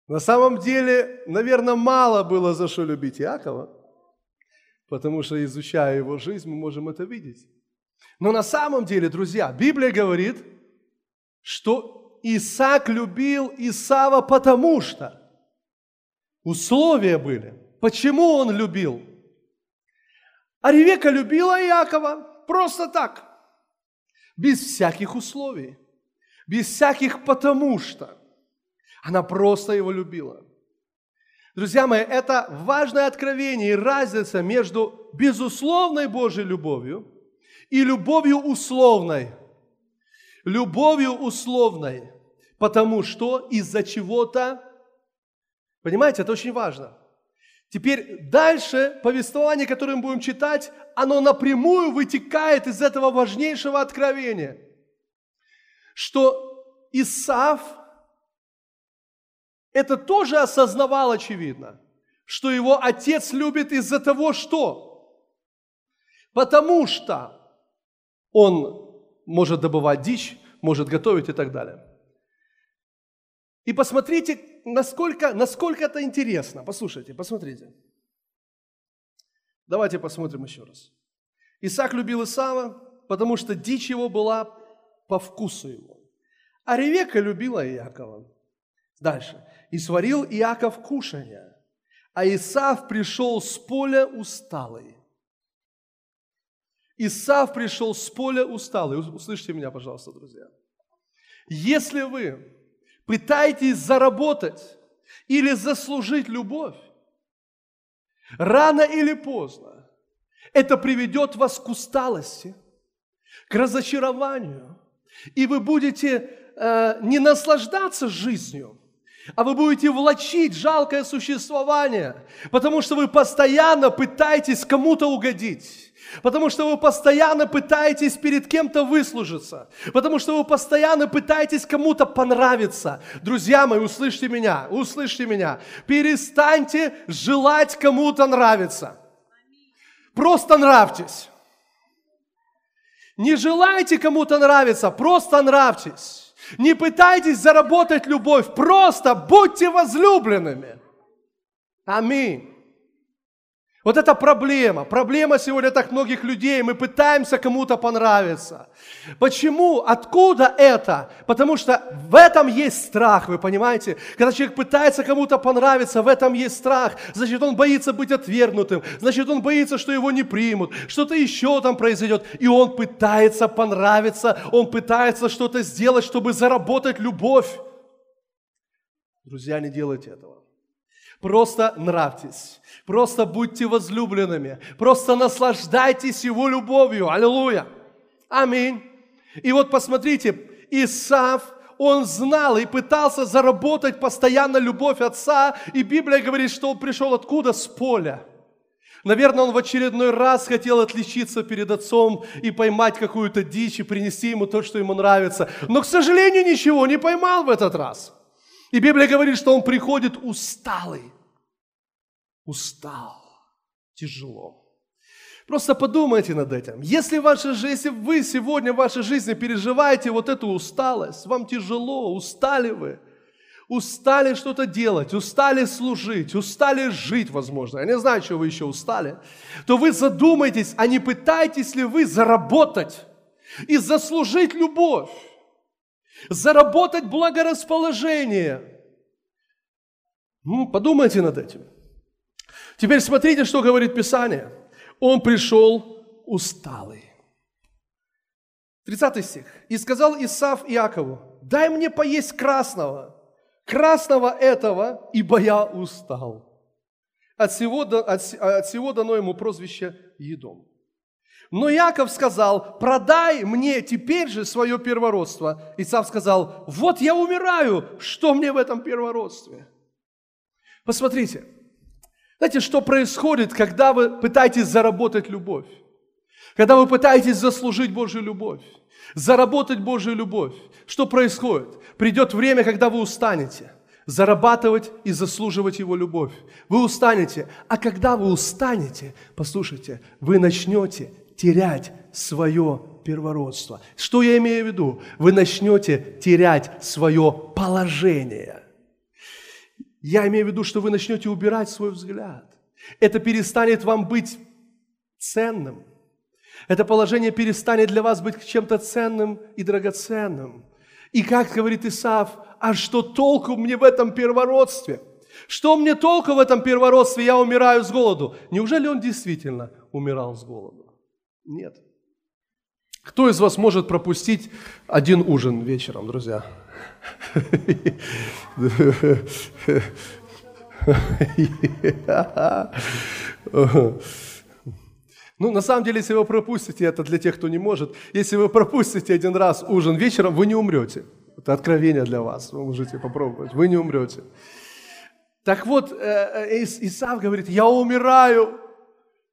A: На самом деле, наверное, мало было за что любить Иакова, потому что, изучая его жизнь, мы можем это видеть. Но на самом деле, друзья, Библия говорит, что Исаак любил Исава потому что условия были. Почему он любил? А Ревека любила Иакова просто так, без всяких условий, без всяких потому что. Она просто его любила. Друзья мои, это важное откровение и разница между безусловной Божьей любовью и любовью условной. Любовью условной, потому что из-за чего-то, понимаете, это очень важно. Теперь дальше повествование, которое мы будем читать, оно напрямую вытекает из этого важнейшего откровения, что Исаф это тоже осознавал очевидно, что его отец любит из-за того, что? Потому что он может добывать дичь, может готовить и так далее. И посмотрите, насколько, насколько это интересно. Послушайте, посмотрите. Давайте посмотрим еще раз. Исаак любил Исава, потому что дичь его была по вкусу его. А Ревека любила Иакова. Дальше. «И сварил Иаков кушанье, а Исав пришел с поля усталый». Исав пришел с поля усталый. Услышьте меня, пожалуйста, друзья. Если вы пытаетесь заработать или заслужить любовь, рано или поздно это приведет вас к усталости, к разочарованию, и вы будете э, не наслаждаться жизнью, а вы будете влачить жалкое существование, потому что вы постоянно пытаетесь кому-то угодить. Потому что вы постоянно пытаетесь перед кем-то выслужиться. Потому что вы постоянно пытаетесь кому-то понравиться. Друзья мои, услышьте меня, услышьте меня. Перестаньте желать кому-то нравиться. Просто нравьтесь. Не желайте кому-то нравиться, просто нравьтесь. Не пытайтесь заработать любовь, просто будьте возлюбленными. Аминь. Вот это проблема. Проблема сегодня так многих людей. Мы пытаемся кому-то понравиться. Почему? Откуда это? Потому что в этом есть страх, вы понимаете? Когда человек пытается кому-то понравиться, в этом есть страх. Значит, он боится быть отвергнутым. Значит, он боится, что его не примут. Что-то еще там произойдет. И он пытается понравиться. Он пытается что-то сделать, чтобы заработать любовь. Друзья, не делайте этого. Просто нравьтесь, просто будьте возлюбленными, просто наслаждайтесь Его любовью. Аллилуйя. Аминь. И вот посмотрите, Исаф, он знал и пытался заработать постоянно любовь отца, и Библия говорит, что он пришел откуда? С поля. Наверное, он в очередной раз хотел отличиться перед отцом и поймать какую-то дичь и принести ему то, что ему нравится. Но, к сожалению, ничего не поймал в этот раз. И Библия говорит, что он приходит усталый. Устал. Тяжело. Просто подумайте над этим. Если, в вашей жизни, если вы сегодня в вашей жизни переживаете вот эту усталость, вам тяжело, устали вы, устали что-то делать, устали служить, устали жить, возможно, я не знаю, что вы еще устали, то вы задумайтесь, а не пытаетесь ли вы заработать и заслужить любовь. заработать благорасположение. Ну, подумайте над этим. Теперь смотрите, что говорит Писание. Он пришел усталый. 30 стих. «И сказал Исав Иакову, дай мне поесть красного, красного этого, ибо я устал». От всего, от, от всего дано ему прозвище Едом. Но Яков сказал, продай мне теперь же свое первородство. Исав сказал, вот я умираю, что мне в этом первородстве? Посмотрите, знаете, что происходит, когда вы пытаетесь заработать любовь? Когда вы пытаетесь заслужить Божью любовь, заработать Божью любовь, что происходит? Придет время, когда вы устанете зарабатывать и заслуживать Его любовь. Вы устанете. А когда вы устанете, послушайте, вы начнете терять свое первородство. Что я имею в виду? Вы начнете терять свое положение. Я имею в виду, что вы начнете убирать свой взгляд. Это перестанет вам быть ценным. Это положение перестанет для вас быть чем-то ценным и драгоценным. И как говорит Исаав, а что толку мне в этом первородстве? Что мне толку в этом первородстве? Я умираю с голоду. Неужели он действительно умирал с голоду? Нет. Кто из вас может пропустить один ужин вечером, друзья? Ну, на самом деле, если вы пропустите, это для тех, кто не может, если вы пропустите один раз ужин вечером, вы не умрете. Это откровение для вас, вы можете попробовать, вы не умрете. Так вот, э, э, Исав говорит, я умираю,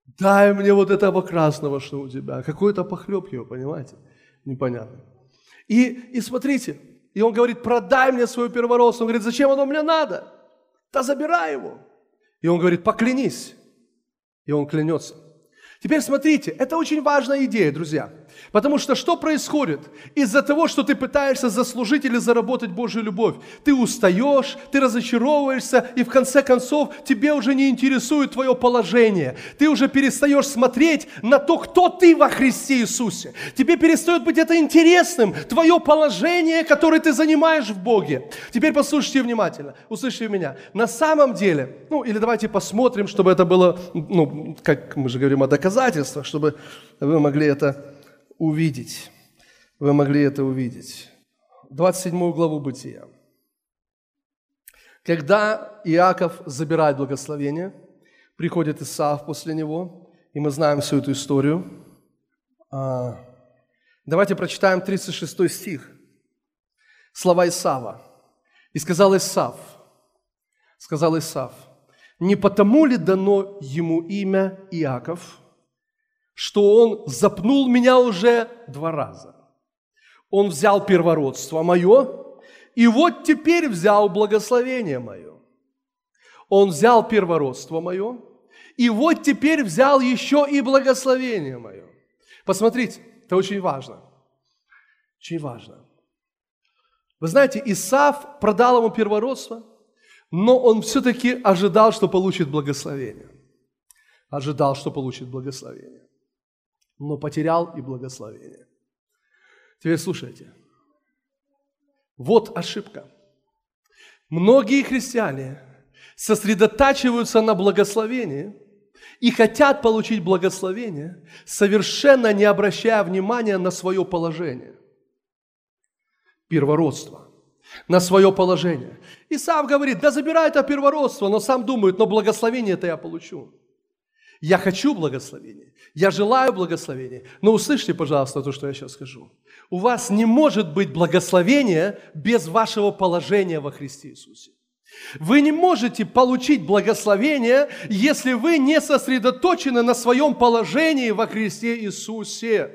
A: дай мне вот этого красного, что у тебя. Какой-то похлеб его, понимаете? Непонятно. И, и смотрите, и он говорит, продай мне свою первородство. Он говорит, зачем оно мне надо? Да забирай его. И он говорит, поклянись. И он клянется. Теперь смотрите, это очень важная идея, друзья. Потому что что происходит? Из-за того, что ты пытаешься заслужить или заработать Божью любовь, ты устаешь, ты разочаровываешься, и в конце концов тебе уже не интересует твое положение. Ты уже перестаешь смотреть на то, кто ты во Христе Иисусе. Тебе перестает быть это интересным, твое положение, которое ты занимаешь в Боге. Теперь послушайте внимательно, услышите меня. На самом деле, ну или давайте посмотрим, чтобы это было, ну, как мы же говорим о доказательствах, чтобы вы могли это увидеть. Вы могли это увидеть. 27 главу Бытия. Когда Иаков забирает благословение, приходит Исаав после него, и мы знаем всю эту историю. А, давайте прочитаем 36 стих. Слова Исава. «И сказал Исав, сказал Исав, не потому ли дано ему имя Иаков, что он запнул меня уже два раза. Он взял первородство мое, и вот теперь взял благословение мое. Он взял первородство мое, и вот теперь взял еще и благословение мое. Посмотрите, это очень важно. Очень важно. Вы знаете, Исаф продал ему первородство, но он все-таки ожидал, что получит благословение. Ожидал, что получит благословение но потерял и благословение. Теперь слушайте. Вот ошибка. Многие христиане сосредотачиваются на благословении и хотят получить благословение, совершенно не обращая внимания на свое положение. Первородство. На свое положение. И сам говорит, да забирай это первородство, но сам думает, но благословение это я получу. Я хочу благословения, я желаю благословения. Но услышьте, пожалуйста, то, что я сейчас скажу. У вас не может быть благословения без вашего положения во Христе Иисусе. Вы не можете получить благословение, если вы не сосредоточены на своем положении во Христе Иисусе.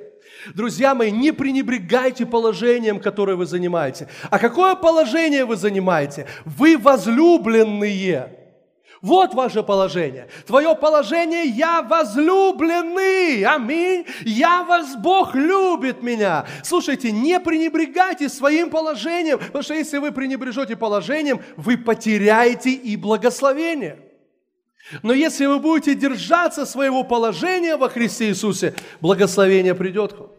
A: Друзья мои, не пренебрегайте положением, которое вы занимаете. А какое положение вы занимаете? Вы возлюбленные. Вот ваше положение. Твое положение, я возлюбленный. Аминь. Я вас, Бог любит меня. Слушайте, не пренебрегайте своим положением, потому что если вы пренебрежете положением, вы потеряете и благословение. Но если вы будете держаться своего положения во Христе Иисусе, благословение придет к вам.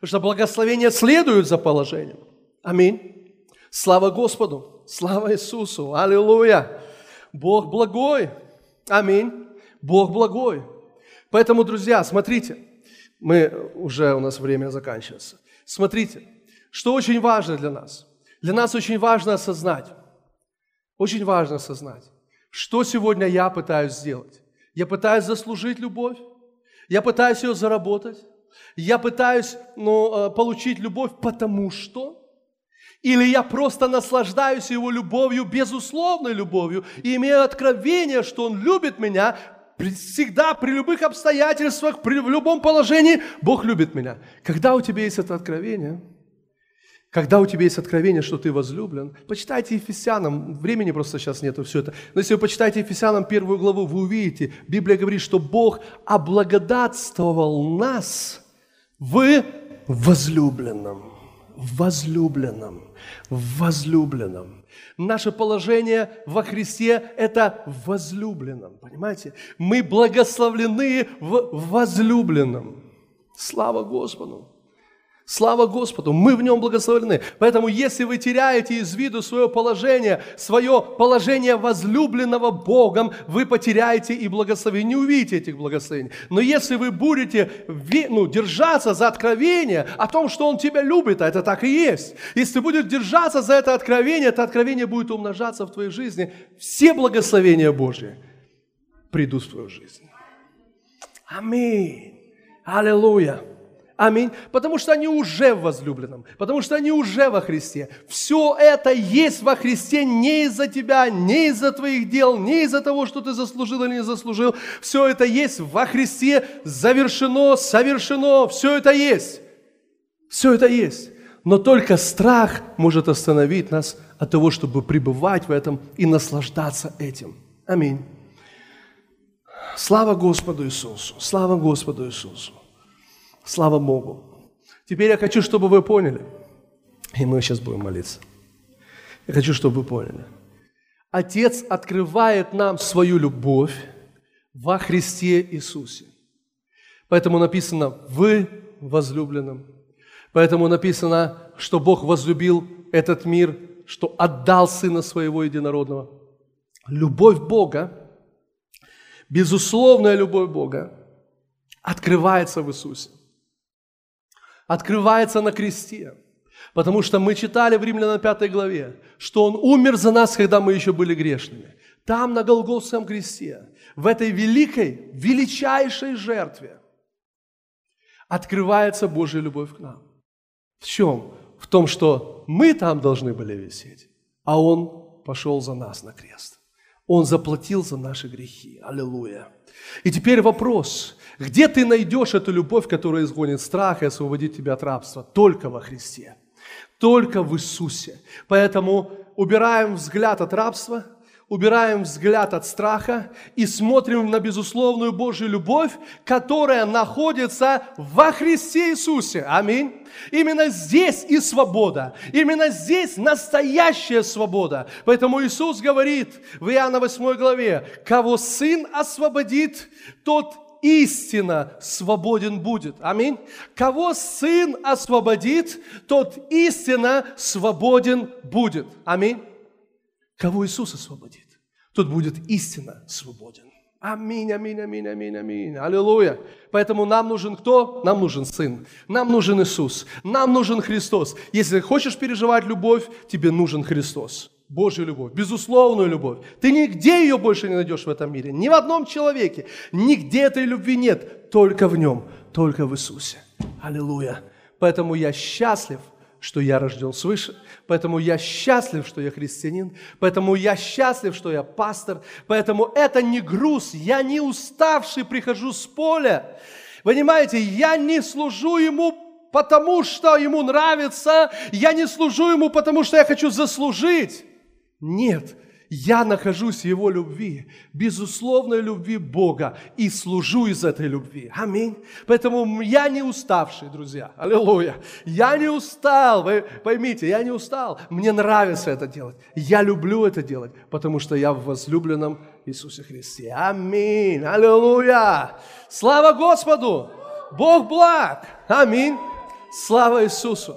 A: Потому что благословение следует за положением. Аминь. Слава Господу, слава Иисусу, аллилуйя. Бог благой. Аминь. Бог благой. Поэтому, друзья, смотрите, мы уже, у нас время заканчивается. Смотрите, что очень важно для нас. Для нас очень важно осознать, очень важно осознать, что сегодня я пытаюсь сделать. Я пытаюсь заслужить любовь, я пытаюсь ее заработать, я пытаюсь ну, э, получить любовь, потому что, или я просто наслаждаюсь его любовью, безусловной любовью, и имею откровение, что он любит меня, всегда, при любых обстоятельствах, при, в любом положении, Бог любит меня. Когда у тебя есть это откровение – когда у тебя есть откровение, что ты возлюблен, почитайте Ефесянам, времени просто сейчас нету все это, но если вы почитаете Ефесянам первую главу, вы увидите, Библия говорит, что Бог облагодатствовал нас в возлюбленном, в возлюбленном, в возлюбленном. Наше положение во Христе – это в возлюбленном, понимаете? Мы благословлены в возлюбленном. Слава Господу! Слава Господу, мы в нем благословлены. Поэтому, если вы теряете из виду свое положение, свое положение возлюбленного Богом, вы потеряете и благословение, не увидите этих благословений. Но если вы будете ну, держаться за откровение о том, что Он тебя любит, а это так и есть, если будешь держаться за это откровение, это откровение будет умножаться в твоей жизни, все благословения Божьи придут в твою жизнь. Аминь. Аллилуйя. Аминь. Потому что они уже в возлюбленном, потому что они уже во Христе. Все это есть во Христе не из-за тебя, не из-за твоих дел, не из-за того, что ты заслужил или не заслужил. Все это есть во Христе, завершено, совершено, все это есть. Все это есть. Но только страх может остановить нас от того, чтобы пребывать в этом и наслаждаться этим. Аминь. Слава Господу Иисусу! Слава Господу Иисусу! Слава Богу. Теперь я хочу, чтобы вы поняли, и мы сейчас будем молиться. Я хочу, чтобы вы поняли. Отец открывает нам свою любовь во Христе Иисусе. Поэтому написано «вы возлюбленным». Поэтому написано, что Бог возлюбил этот мир, что отдал Сына Своего Единородного. Любовь Бога, безусловная любовь Бога, открывается в Иисусе открывается на кресте. Потому что мы читали в Римлянам 5 главе, что Он умер за нас, когда мы еще были грешными. Там, на Голгофском кресте, в этой великой, величайшей жертве, открывается Божья любовь к нам. В чем? В том, что мы там должны были висеть, а Он пошел за нас на крест. Он заплатил за наши грехи. Аллилуйя. И теперь вопрос, где ты найдешь эту любовь, которая изгонит страх и освободит тебя от рабства? Только во Христе, только в Иисусе. Поэтому убираем взгляд от рабства, убираем взгляд от страха и смотрим на безусловную Божью любовь, которая находится во Христе Иисусе. Аминь. Именно здесь и свобода. Именно здесь настоящая свобода. Поэтому Иисус говорит в Иоанна 8 главе, кого Сын освободит, тот истина свободен будет. Аминь. Кого Сын освободит, тот истина свободен будет. Аминь. Кого Иисус освободит, тот будет истина свободен. Аминь, аминь, аминь, аминь, аминь. Аллилуйя. Поэтому нам нужен кто? Нам нужен Сын. Нам нужен Иисус. Нам нужен Христос. Если хочешь переживать любовь, тебе нужен Христос. Божью любовь, безусловную любовь. Ты нигде ее больше не найдешь в этом мире, ни в одном человеке. Нигде этой любви нет, только в нем, только в Иисусе. Аллилуйя. Поэтому я счастлив, что я рожден свыше, поэтому я счастлив, что я христианин, поэтому я счастлив, что я пастор, поэтому это не груз, я не уставший прихожу с поля. Понимаете, я не служу Ему потому, что Ему нравится, я не служу Ему, потому что я хочу заслужить. Нет, я нахожусь в Его любви, безусловной любви Бога, и служу из этой любви. Аминь. Поэтому я не уставший, друзья. Аллилуйя. Я не устал, вы поймите, я не устал. Мне нравится это делать. Я люблю это делать, потому что я в возлюбленном Иисусе Христе. Аминь. Аллилуйя. Слава Господу. Бог благ. Аминь. Слава Иисусу.